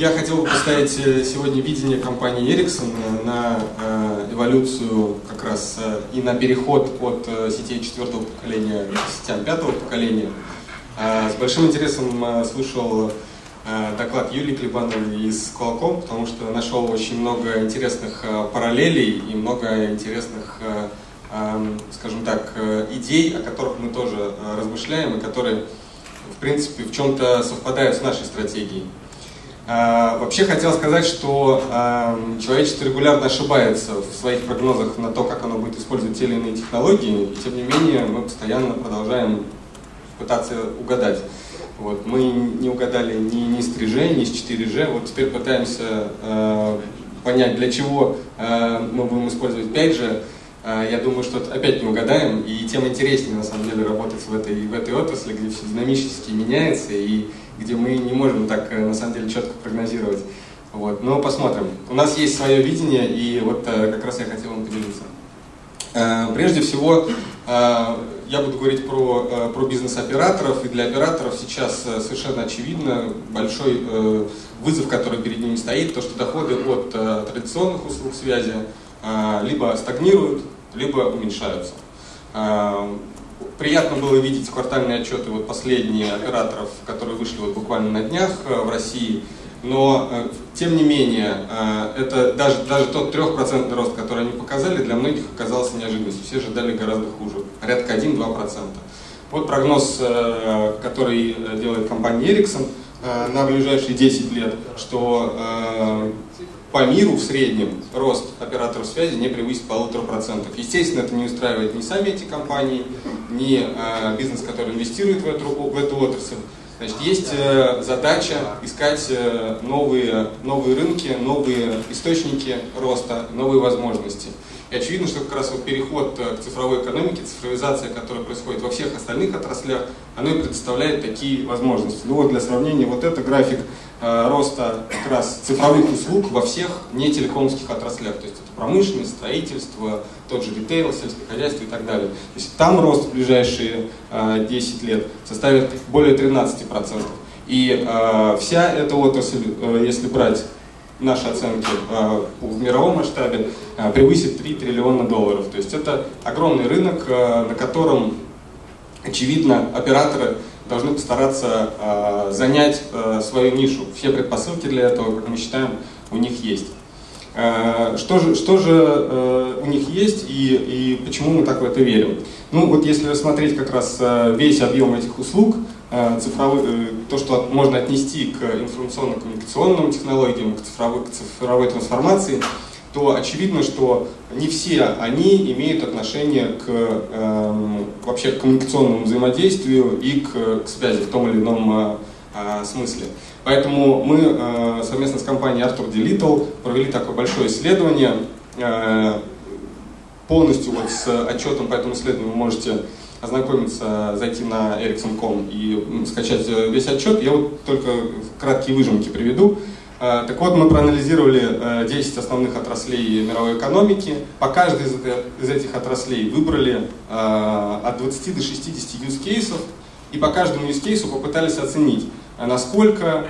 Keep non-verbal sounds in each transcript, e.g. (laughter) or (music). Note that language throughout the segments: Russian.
Я хотел бы поставить э, сегодня видение компании Ericsson на э, эволюцию как раз э, и на переход от сетей четвертого поколения к сетям пятого поколения. С большим интересом слышал доклад Юлии Клебановой из Qualcomm, потому что нашел очень много интересных параллелей и много интересных, скажем так, идей, о которых мы тоже размышляем и которые, в принципе, в чем-то совпадают с нашей стратегией. А, вообще хотел сказать, что человечество регулярно ошибается в своих прогнозах на то, как оно будет использовать те или иные технологии, и тем не менее мы постоянно продолжаем пытаться угадать. Вот, мы не угадали ни, ни с 3G, ни с 4G, вот теперь пытаемся э, понять, для чего э, мы будем использовать 5G. Э, я думаю, что опять не угадаем, и тем интереснее на самом деле работать в этой, в этой отрасли, где все динамически меняется, и где мы не можем так, э, на самом деле, четко прогнозировать. Вот. Но посмотрим. У нас есть свое видение, и вот э, как раз я хотел вам поделиться. Э, прежде всего, я буду говорить про, про бизнес-операторов, и для операторов сейчас совершенно очевидно большой вызов, который перед ними стоит, то, что доходы от традиционных услуг связи либо стагнируют, либо уменьшаются. Приятно было видеть квартальные отчеты вот последние операторов, которые вышли вот буквально на днях э, в России. Но, э, тем не менее, э, это даже, даже тот трехпроцентный рост, который они показали, для многих оказался неожиданностью. Все ожидали гораздо хуже, порядка 1-2%. Вот прогноз, который делает компания Ericsson на ближайшие 10 лет, что по миру в среднем рост операторов связи не превысит полутора процентов. Естественно, это не устраивает ни сами эти компании, ни э, бизнес, который инвестирует в эту, в эту отрасль. Значит, есть э, задача искать э, новые, новые рынки, новые источники роста, новые возможности. И очевидно, что как раз вот переход э, к цифровой экономике, цифровизация, которая происходит во всех остальных отраслях, она и предоставляет такие возможности. Ну вот для сравнения, вот это график Э, роста как раз цифровых услуг во всех нетелекомских отраслях. То есть это промышленность, строительство, тот же ритейл, сельское хозяйство и так далее. То есть там рост в ближайшие 10 э, лет составит более 13%. И э, вся эта отрасль, если брать наши оценки в мировом масштабе, превысит 3 триллиона долларов. То есть это огромный рынок, на котором, очевидно, операторы должны постараться э, занять э, свою нишу. Все предпосылки для этого, как мы считаем, у них есть. Э, что же, что же э, у них есть и, и почему мы так в это верим? Ну вот если рассмотреть как раз э, весь объем этих услуг, э, цифровой, э, то, что можно отнести к информационно-коммуникационным технологиям, к цифровой, к цифровой трансформации, то очевидно, что не все они имеют отношение к э, вообще к коммуникационному взаимодействию и к, к связи в том или ином э, э, смысле. Поэтому мы э, совместно с компанией D. Little провели такое большое исследование. Э, полностью вот с отчетом по этому исследованию вы можете ознакомиться, зайти на ericsson.com и скачать весь отчет. Я вот только краткие выжимки приведу. Э, так вот, мы проанализировали 10 э, основных отраслей мировой экономики. По каждой из этих отраслей выбрали э, от 20 до 60 use кейсов. И по каждому use кейсу попытались оценить, насколько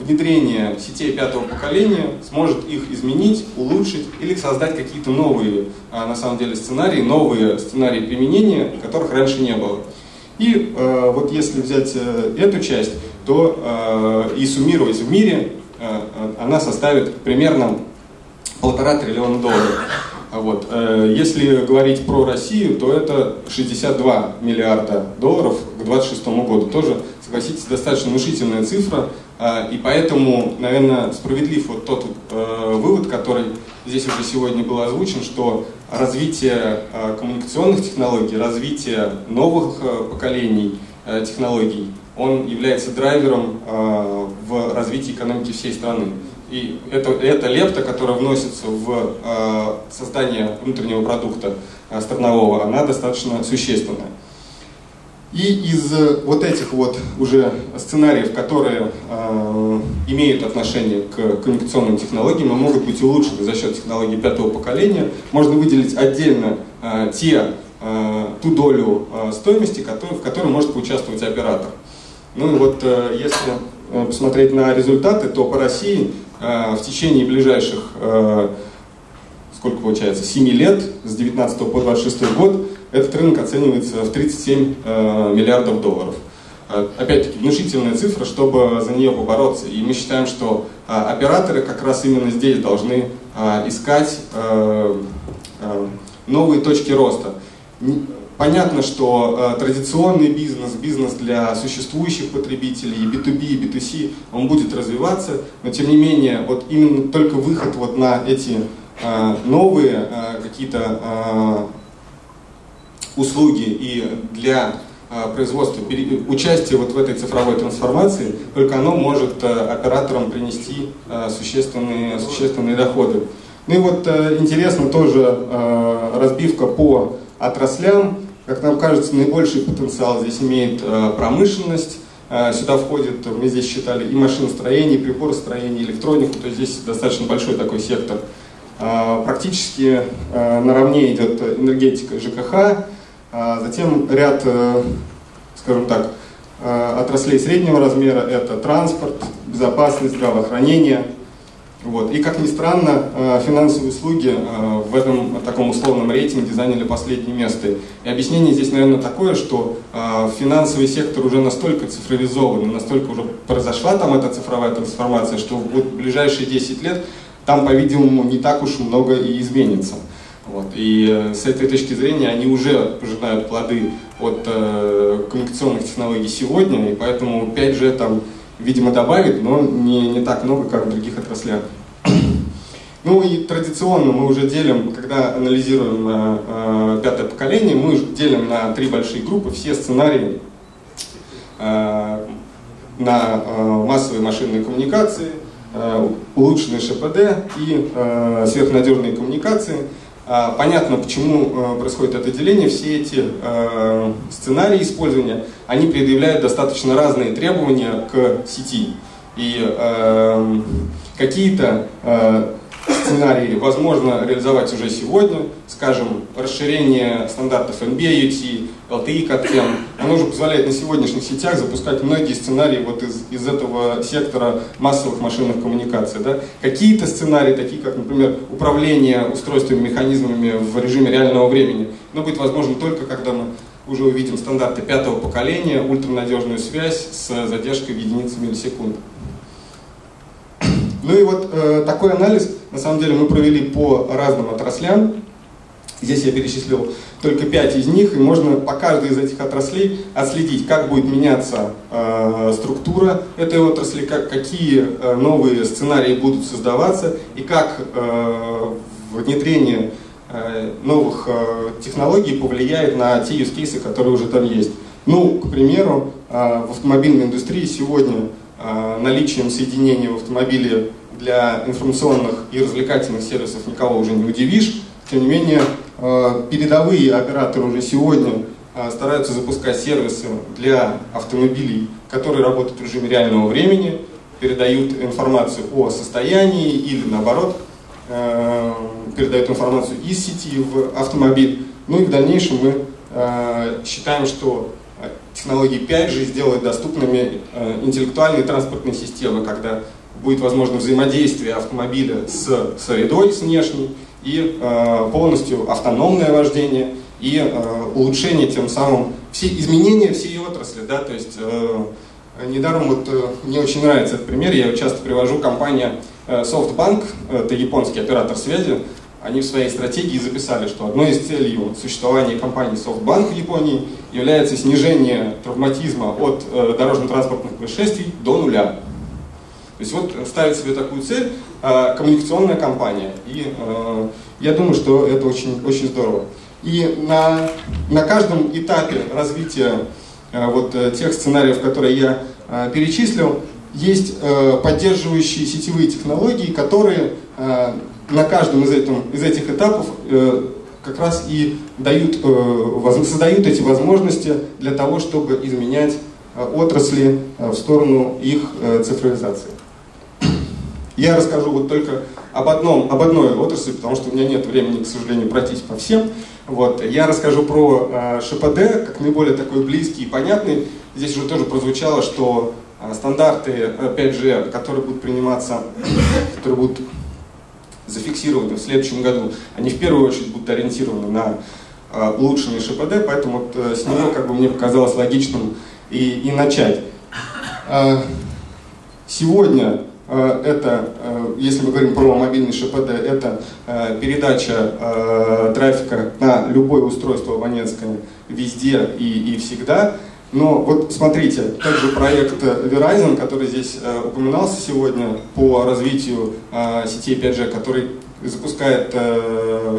внедрение сетей пятого поколения сможет их изменить, улучшить или создать какие-то новые, на самом деле, сценарии, новые сценарии применения, которых раньше не было. И вот если взять эту часть, то и суммировать в мире Э, э, она составит примерно полтора триллиона долларов. Вот. Э, если говорить про Россию, то это 62 миллиарда долларов к 2026 году. Тоже, согласитесь, достаточно внушительная цифра. И поэтому, наверное, справедлив вот тот вывод, который здесь уже сегодня был озвучен, что развитие коммуникационных технологий, развитие новых поколений технологий он является драйвером э, в развитии экономики всей страны. И это, это лепта, которая вносится в э, создание внутреннего продукта э, странового, она достаточно существенная. И из вот этих вот уже сценариев, которые э, имеют отношение к коммуникационным технологиям и могут быть улучшены за счет технологий пятого поколения, можно выделить отдельно э, те, э, ту долю э, стоимости, который, в которой может поучаствовать оператор. Ну и вот если посмотреть на результаты, то по России в течение ближайших, сколько получается, 7 лет, с 19 по 26 год, этот рынок оценивается в 37 миллиардов долларов. Э, опять-таки, внушительная цифра, чтобы за нее побороться. И мы считаем, что операторы как раз именно здесь должны искать э, э, новые точки роста. Понятно, что традиционный бизнес, бизнес для существующих потребителей, и B2B, и B2C, он будет развиваться, но тем не менее, вот именно только выход вот на эти новые какие-то услуги и для а, производства, участие вот в этой цифровой трансформации, только оно может э, операторам принести э, существенные, существенные доходы. Ну и вот э, интересно тоже разбивка по отраслям. Как нам кажется, наибольший потенциал здесь имеет промышленность. Сюда входит, мы здесь считали, и машиностроение, и приборостроение, и электронику, то есть здесь достаточно большой такой сектор. Практически наравне идет энергетика ЖКХ, а затем ряд, э, скажем так, э, отраслей среднего размера – это транспорт, безопасность, здравоохранение. Вот. И, как ни странно, э, финансовые услуги в этом таком условном рейтинге заняли последнее место. И объяснение здесь, наверное, такое, что финансовый сектор уже настолько цифровизован, настолько уже произошла там эта цифровая трансформация, что в ближайшие 10 лет там, по-видимому, не так уж много и изменится. Вот. И э, с этой точки зрения они уже пожинают плоды от э, коммуникационных технологий сегодня, и поэтому 5G там, видимо, добавит, но не, не так много, как в других отраслях. (clears throat) Ну и традиционно мы уже делим, когда анализируем э, э, пятое поколение, мы делим на три большие группы все сценарии э, на э, массовые машинные коммуникации, э, улучшенные ШПД и э, сверхнадежные коммуникации – понятно, почему э, происходит это деление. Все эти э, сценарии использования, они предъявляют достаточно разные требования к сети. И э, какие-то сценарии возможно реализовать уже сегодня, скажем, расширение стандартов NB-IoT, LTE CAT-M, оно уже позволяет на сегодняшних сетях запускать многие сценарии вот из, из этого сектора массовых машинных коммуникаций. Да? Какие-то сценарии, такие как, например, управление устройствами, механизмами в режиме реального времени, но будет возможно только когда мы уже увидим стандарты пятого поколения, ультранадежную связь с задержкой в единицы миллисекунд. Ну и вот э, такой анализ, на самом деле, мы провели по разным отраслям. Здесь я перечислил только пять из них, и можно по каждой из этих отраслей отследить, как будет меняться э, структура этой отрасли, как, какие э, новые сценарии будут создаваться, и как э, внедрение э, новых э, технологий повлияет на те use которые уже там есть. Ну, к примеру, э, в автомобильной индустрии сегодня Э, наличием соединения в автомобиле для информационных и развлекательных сервисов никого уже не удивишь. Тем не менее, э, передовые операторы уже сегодня э, стараются запускать сервисы для автомобилей, которые работают в режиме реального времени, передают информацию о состоянии или наоборот, передают информацию из сети в автомобиль. Ну и в дальнейшем мы считаем, что технологии 5G сделают доступными э, интеллектуальные транспортные системы, когда будет возможно взаимодействие автомобиля с средой, с внешней, и э, полностью автономное вождение, и э, улучшение тем самым, все изменения всей отрасли, да, то есть недаром вот мне очень нравится этот пример, я его часто привожу, компания SoftBank, это японский оператор связи, они в своей стратегии записали, что одной из целей существования компании SoftBank в Японии является снижение травматизма от э, дорожно-транспортных происшествий до нуля. То есть вот ставить себе такую цель э, коммуникационная компания. И э, я думаю, что это очень, очень здорово. И на, на каждом этапе развития э, вот, э, тех сценариев, которые я э, перечислил, есть э, поддерживающие сетевые технологии, которые э, на каждом из, этом, из этих этапов э, как раз и дают, э, создают эти возможности для того, чтобы изменять э, отрасли в сторону их цифровизации. Я расскажу вот только об, одном, об одной отрасли, потому что у меня нет времени, к сожалению, пройтись по всем. Вот. Я расскажу про э, ШПД, как наиболее такой близкий и понятный. Здесь уже тоже прозвучало, что э, стандарты 5G, которые будут приниматься, которые будут зафиксированы в следующем году, они в первую очередь будут ориентированы на э, улучшение ШПД, поэтому вот, э, с него как бы мне показалось логичным и, и начать. Э, сегодня это, э, если мы говорим про мобильный ШПД, это э, передача трафика на любое устройство абонентское везде и, и всегда. Но вот смотрите, также проект Verizon, который здесь упоминался сегодня по развитию сетей 5G, который запускает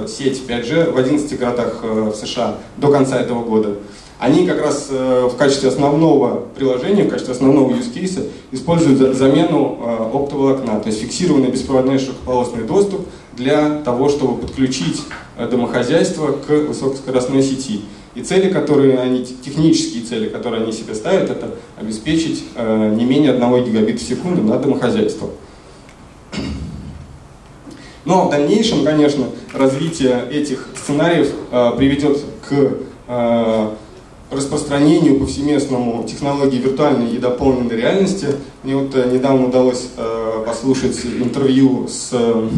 сеть 5G в 11 городах в США до конца этого года они как раз э, в качестве основного приложения, в качестве основного use case используют замену э, оптоволокна, то есть фиксированный беспроводной широкополосный доступ для того, чтобы подключить э, домохозяйство к высокоскоростной сети. И цели, которые они, технические цели, которые они себе ставят, это обеспечить не менее 1 гигабита в секунду на домохозяйство. Но в дальнейшем, конечно, развитие этих сценариев приведет к распространению повсеместному технологии виртуальной и дополненной реальности. Мне вот э, недавно удалось э, послушать интервью с э,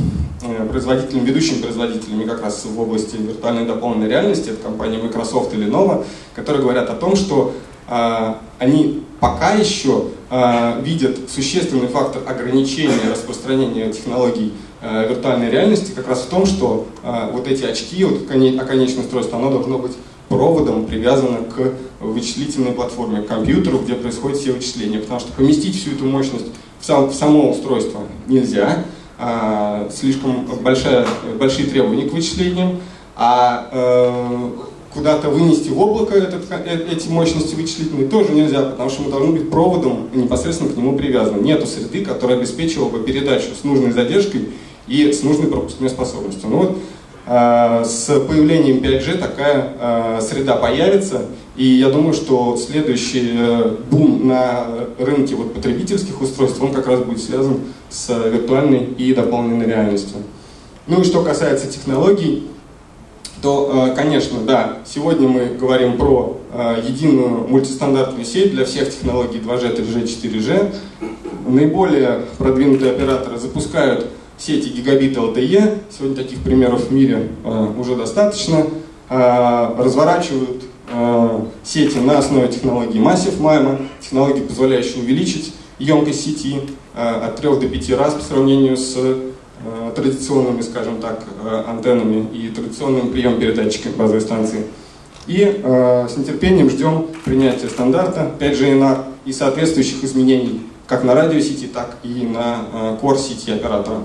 производителями, ведущими производителями как раз в области виртуальной и дополненной реальности, это компания Microsoft и Lenovo, которые говорят о том, что они пока еще видят существенный фактор ограничения распространения технологий виртуальной реальности как раз в том, что вот эти очки, вот оконечное устройство, оно должно быть проводом привязано к вычислительной платформе, к компьютеру, где происходят все вычисления. Потому что поместить всю эту мощность в, сам, в само устройство нельзя, а, слишком большая, большие требования к вычислениям, а э, куда-то вынести в облако этот, э, эти мощности вычислительные тоже нельзя, потому что мы должны быть проводом непосредственно к нему привязаны. Нету среды, которая обеспечивала бы передачу с нужной задержкой и с нужной пропускной способностью. Ну вот, с появлением 5G такая э, среда появится, и я думаю, что следующий э, бум на рынке вот потребительских устройств, он как раз будет связан с виртуальной и дополненной реальностью. Ну и что касается технологий, то, конечно, да, сегодня мы говорим про единую мультистандартную сеть для всех технологий 2G, 3G, 4G. Наиболее продвинутые операторы запускают сети гигабит LTE, сегодня таких примеров в мире э, уже достаточно, э, разворачивают э, сети на основе технологии Massive MIMO, технологии, позволяющей увеличить емкость сети от 3 до 5 раз по сравнению с традиционными, скажем так, антеннами и традиционным прием-передатчиками базовой станции. И э, с нетерпением ждем принятия стандарта 5G NR и соответствующих изменений как на радиосети, так и на э, core сети оператора.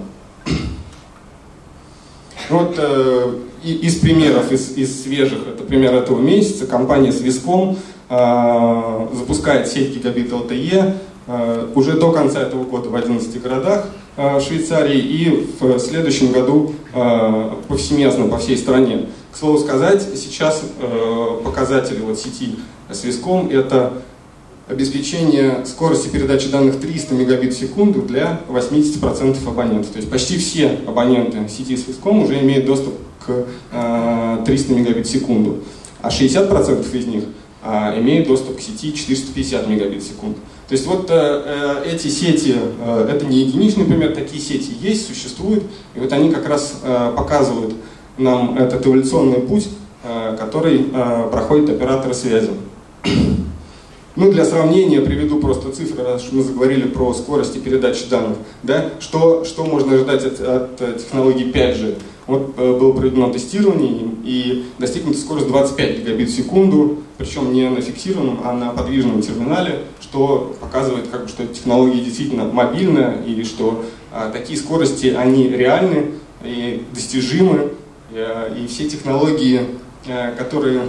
Вот э, из примеров, из, из свежих, это пример этого месяца, компания Swisscom э, запускает сеть гигабит LTE э, уже до конца этого года в 11 городах э, Швейцарии и в следующем году э, повсеместно по всей стране. К слову сказать, сейчас э, показатели вот сети Swisscom это обеспечение скорости передачи данных 300 мегабит в секунду для 80% абонентов. То есть почти все абоненты сети Swisscom уже имеют доступ к 300 э, мегабит в секунду, а 60% из них э, имеют доступ к сети 450 мегабит в секунду. То есть вот э, эти сети, это не единичный пример, такие сети есть, существуют, и вот они как раз показывают нам этот эволюционный путь, который проходит операторы связи. Ну, для сравнения приведу просто цифры, раз мы заговорили про скорости передачи данных. Да? Что, что можно ожидать от, от технологии 5G? Вот э, было проведено тестирование и достигнута скорость 25 гигабит в секунду, причем не на фиксированном, а на подвижном терминале, что показывает, как, что технология действительно мобильная и что а, такие скорости, они реальны и достижимы, и, э, и все технологии, которые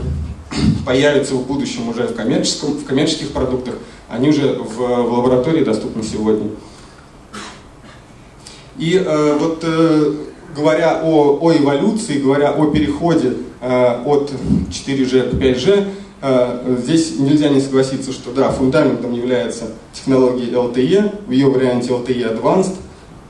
(clears throat) появятся в будущем уже в, коммерческом, в коммерческих продуктах, они уже в, в лаборатории доступны сегодня. И э, вот э, говоря о, о эволюции, говоря о переходе э, от 4G к 5G, э, здесь нельзя не согласиться, что да, фундаментом является технология LTE, в ее варианте LTE Advanced.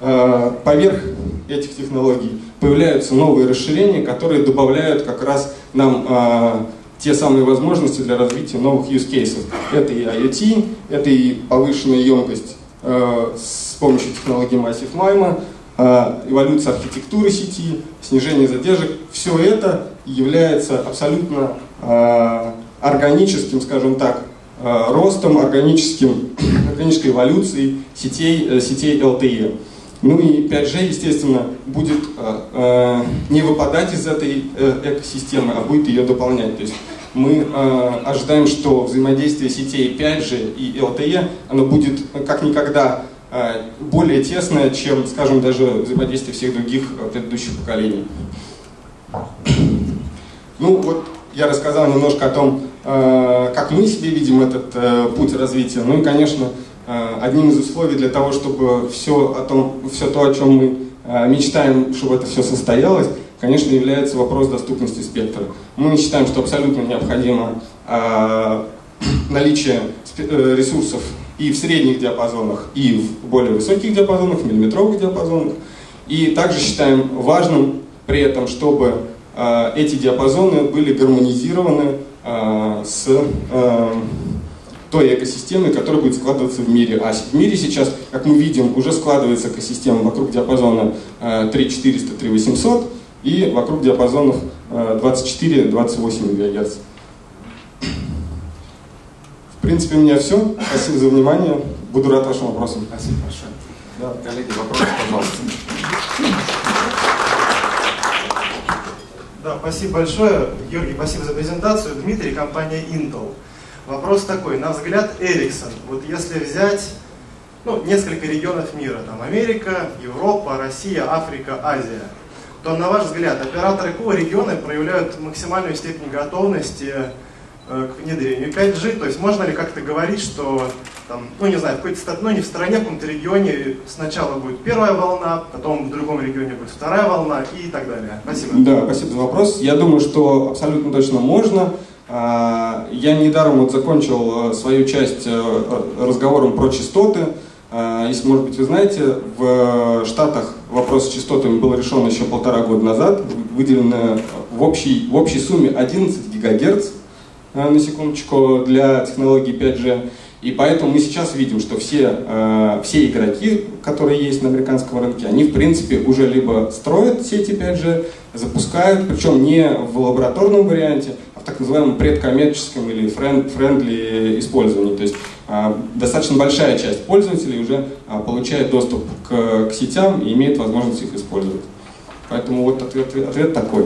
Э, поверх этих технологий появляются новые расширения, которые добавляют как раз нам те самые возможности для развития новых use cases. Это и IoT, это и повышенная емкость с помощью технологии Massive MIMO, эволюция архитектуры сети, снижение задержек. Все это является абсолютно органическим, скажем так, Э, ростом, органическим, (coughs) органической эволюцией сетей, э, сетей LTE. Ну и 5G, естественно, будет э, не выпадать из этой экосистемы, а будет ее дополнять. То есть мы ожидаем, что взаимодействие сетей 5G и LTE оно будет как никогда более тесное, чем, скажем, даже взаимодействие всех других предыдущих поколений. Ну вот я рассказал немножко о том, Э, как мы себе видим этот э, путь развития. Ну и, конечно, э, одним из условий для того, чтобы все, о том, все то, о чем мы мечтаем, чтобы это все состоялось, конечно, является вопрос доступности спектра. Мы считаем, что абсолютно необходимо (clears throat) наличие ресурсов и в средних диапазонах, и в более высоких диапазонах, в миллиметровых диапазонах. И также считаем важным при этом, чтобы эти диапазоны были гармонизированы Э, с э, той экосистемой, которая будет складываться в мире. А в мире сейчас, как мы видим, уже складывается экосистема вокруг диапазона 3400, э, 3800 и вокруг диапазонов 24-28 МГц. В принципе, у меня все. Спасибо за внимание. Буду рад вашим вопросам. Спасибо большое. Да. Коллеги, вопросы, пожалуйста. Да, спасибо большое. Георгий, спасибо за презентацию. Дмитрий, компания Intel. Вопрос такой, на взгляд Ericsson, вот если взять ну, несколько регионов мира, там Америка, Европа, Россия, Африка, Азия, то на ваш взгляд, операторы какого региона проявляют максимальную степень готовности э, к внедрению 5G? То есть можно ли как-то говорить, что там, ну не знаю, в какой-то ну не в стране, в каком-то регионе сначала будет первая волна, потом в другом регионе будет вторая волна и так далее. Спасибо. Да, спасибо за вопрос. Я думаю, что абсолютно точно можно. А, я недаром вот закончил э, свою часть э, разговором про частоты. А, если, может быть, вы знаете, в Штатах вопрос с частотами был решен еще полтора года назад. Выделено в общей, в общей сумме 11 гигагерц, э, на секундочку, для технологии 5G. И поэтому мы сейчас видим, что все, э, все игроки, которые есть на американском рынке, они в принципе уже либо строят сети 5G, запускают, причем не в лабораторном варианте, а в так называемом предкоммерческом или friendly использовании. То есть достаточно большая часть пользователей уже э, получает доступ к, к сетям и имеет возможность их использовать. Поэтому вот ответ, ответ такой.